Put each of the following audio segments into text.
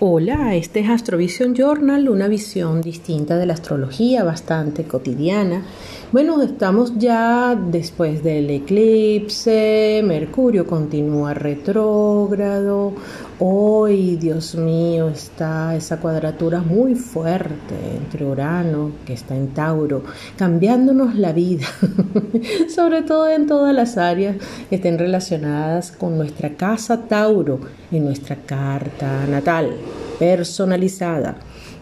Hola, este es Astrovision Journal, una visión distinta de la astrología, bastante cotidiana. Bueno, estamos ya después del eclipse, Mercurio continúa retrógrado, hoy, Dios mío, está esa cuadratura muy fuerte entre Urano, que está en Tauro, cambiándonos la vida, sobre todo en todas las áreas que estén relacionadas con nuestra casa Tauro, en nuestra carta natal personalizada.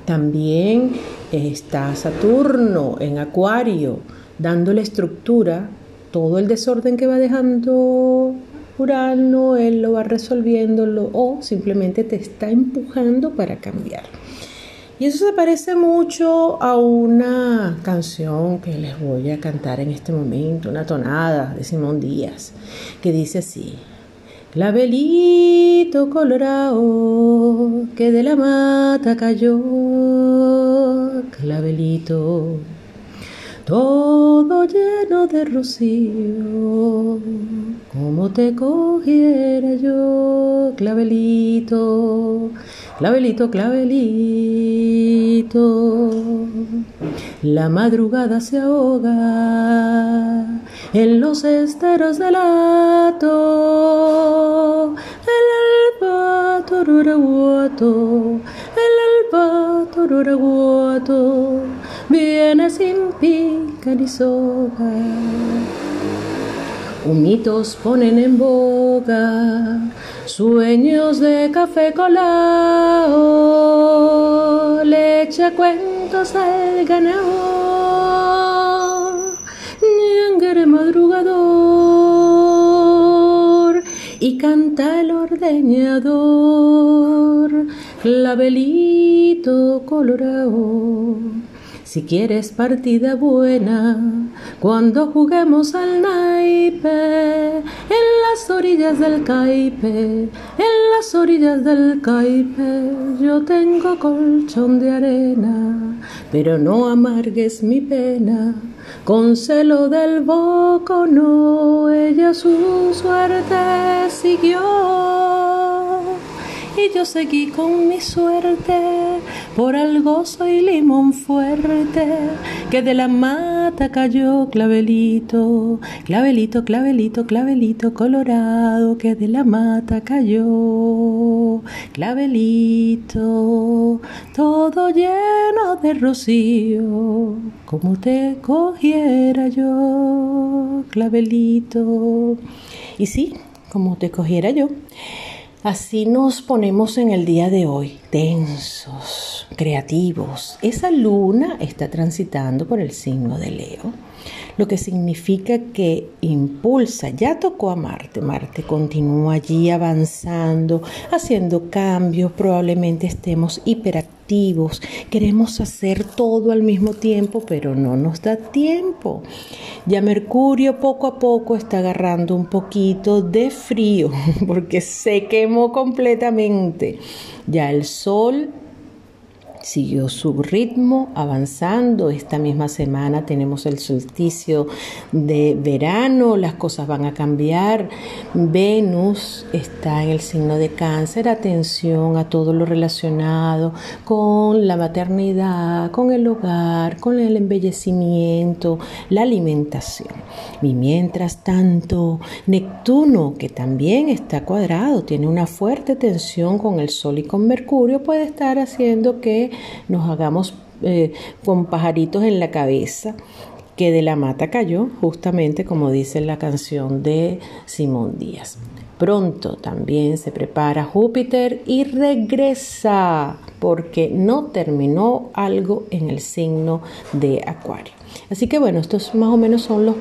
También está Saturno en Acuario, dándole estructura, todo el desorden que va dejando Urano, él lo va resolviéndolo o simplemente te está empujando para cambiar. Y eso se parece mucho a una canción que les voy a cantar en este momento, una tonada de Simón Díaz, que dice así. Clavelito colorado que de la mata cayó, clavelito, todo lleno de rocío, como te cogiera yo, clavelito, clavelito, clavelito. La madrugada se ahoga en los esteros del hato. El alba toruraguato, el alba toruraguato, viene sin pica ni soga. Humitos ponen en boga sueños de café colado, leche cuentos del ganador, madrugador y canta el ordeñador, clavelito colorado. Si quieres partida buena, cuando juguemos al naipe, en las orillas del caipe, en las orillas del caipe, yo tengo colchón de arena, pero no amargues mi pena, con celo del boco no, ella su suerte siguió y yo seguí con mi suerte. Por algo soy limón fuerte, que de la mata cayó clavelito, clavelito, clavelito, clavelito colorado, que de la mata cayó clavelito, todo lleno de rocío, como te cogiera yo, clavelito. Y sí, como te cogiera yo. Así nos ponemos en el día de hoy, tensos, creativos. Esa luna está transitando por el signo de Leo lo que significa que impulsa, ya tocó a Marte, Marte continúa allí avanzando, haciendo cambios, probablemente estemos hiperactivos, queremos hacer todo al mismo tiempo, pero no nos da tiempo. Ya Mercurio poco a poco está agarrando un poquito de frío porque se quemó completamente. Ya el Sol siguió su ritmo avanzando. Esta misma semana tenemos el solsticio de verano, las cosas van a cambiar. Venus está en el signo de cáncer, atención a todo lo relacionado con la maternidad, con el hogar, con el embellecimiento, la alimentación. Y mientras tanto, Neptuno, que también está cuadrado, tiene una fuerte tensión con el Sol y con Mercurio, puede estar haciendo que nos hagamos eh, con pajaritos en la cabeza, que de la mata cayó, justamente como dice la canción de Simón Díaz. Pronto también se prepara Júpiter y regresa porque no terminó algo en el signo de Acuario. Así que bueno, estos más o menos son los,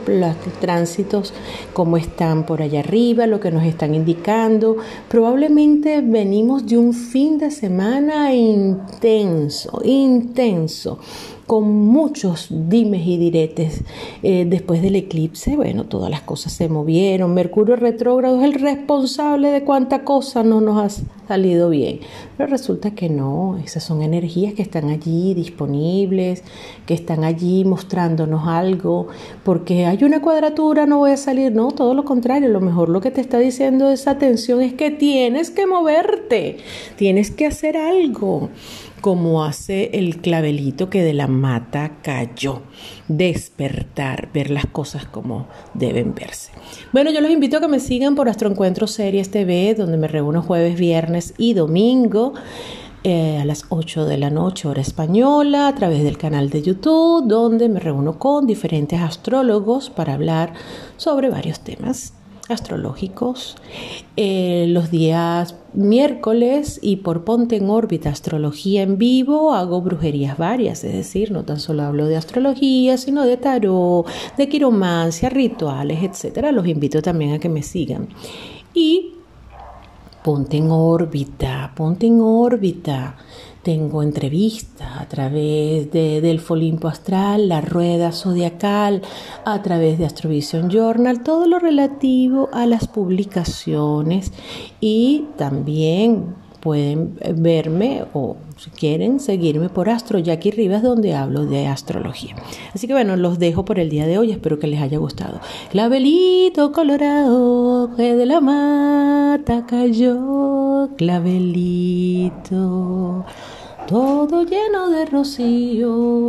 tránsitos como están por allá arriba, lo que nos están indicando. Probablemente venimos de un fin de semana intenso, intenso con muchos dimes y diretes. Eh, después del eclipse, bueno, todas las cosas se movieron. Mercurio retrógrado es el responsable de cuánta cosa no nos ha salido bien. Pero resulta que no, esas son energías que están allí disponibles, que están allí mostrándonos algo, porque hay una cuadratura, no voy a salir, no, todo lo contrario, lo mejor lo que te está diciendo esa atención es que tienes que moverte, tienes que hacer algo como hace el clavelito que de la mata cayó. Despertar, ver las cosas como deben verse. Bueno, yo los invito a que me sigan por Astroencuentro Series TV, donde me reúno jueves, viernes y domingo. Eh, a las 8 de la noche hora española a través del canal de YouTube donde me reúno con diferentes astrólogos para hablar sobre varios temas astrológicos eh, los días miércoles y por Ponte en órbita Astrología en vivo hago brujerías varias, es decir, no tan solo hablo de astrología, sino de tarot, de quiromancia, rituales, etcétera. Los invito también a que me sigan. Y Ponte en órbita, ponte en órbita tengo entrevistas a través de, del Folimpo Astral, la rueda zodiacal, a través de Astrovision Journal, todo lo relativo a las publicaciones y también pueden verme o si quieren seguirme por Astro Jackie Rivas donde hablo de astrología. Así que bueno, los dejo por el día de hoy, espero que les haya gustado. Clavelito colorado que de la mata cayó, clavelito todo lleno de rocío.